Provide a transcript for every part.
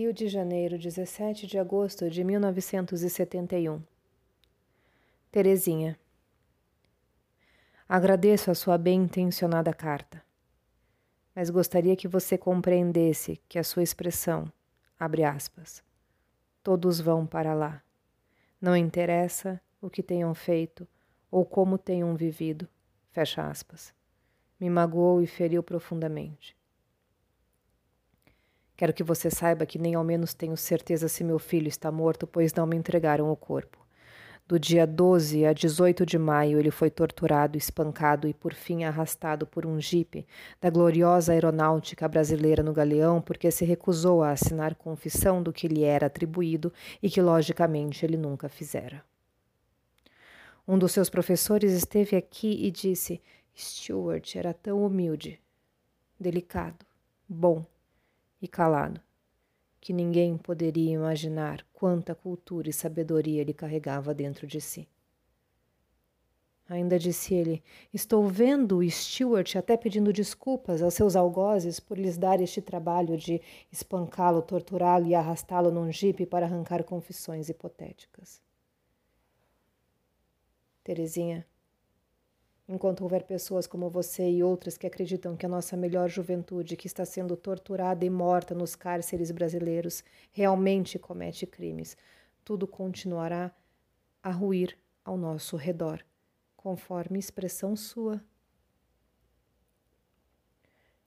Rio de Janeiro, 17 de agosto de 1971. Terezinha. Agradeço a sua bem intencionada carta, mas gostaria que você compreendesse que a sua expressão, abre aspas, todos vão para lá. Não interessa o que tenham feito ou como tenham vivido, fecha aspas. Me magoou e feriu profundamente. Quero que você saiba que nem ao menos tenho certeza se meu filho está morto, pois não me entregaram o corpo. Do dia 12 a 18 de maio, ele foi torturado, espancado e, por fim, arrastado por um jipe da gloriosa aeronáutica brasileira no Galeão, porque se recusou a assinar confissão do que lhe era atribuído e que, logicamente, ele nunca fizera. Um dos seus professores esteve aqui e disse: Stuart era tão humilde, delicado, bom e calado, que ninguém poderia imaginar quanta cultura e sabedoria ele carregava dentro de si. Ainda disse ele: Estou vendo o Stuart até pedindo desculpas aos seus algozes por lhes dar este trabalho de espancá-lo, torturá-lo e arrastá-lo num jipe para arrancar confissões hipotéticas. Terezinha, Enquanto houver pessoas como você e outras que acreditam que a nossa melhor juventude, que está sendo torturada e morta nos cárceres brasileiros, realmente comete crimes, tudo continuará a ruir ao nosso redor, conforme expressão sua.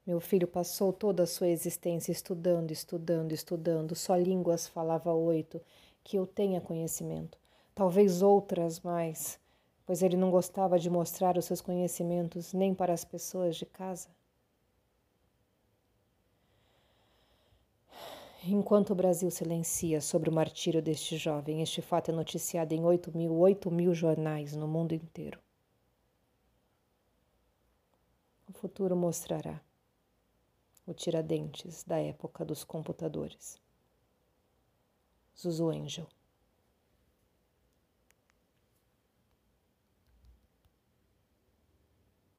Meu filho passou toda a sua existência estudando, estudando, estudando, só línguas falava oito, que eu tenha conhecimento, talvez outras mais pois ele não gostava de mostrar os seus conhecimentos nem para as pessoas de casa. Enquanto o Brasil silencia sobre o martírio deste jovem, este fato é noticiado em oito mil, oito mil jornais no mundo inteiro. O futuro mostrará o Tiradentes da época dos computadores. Zuzu Angel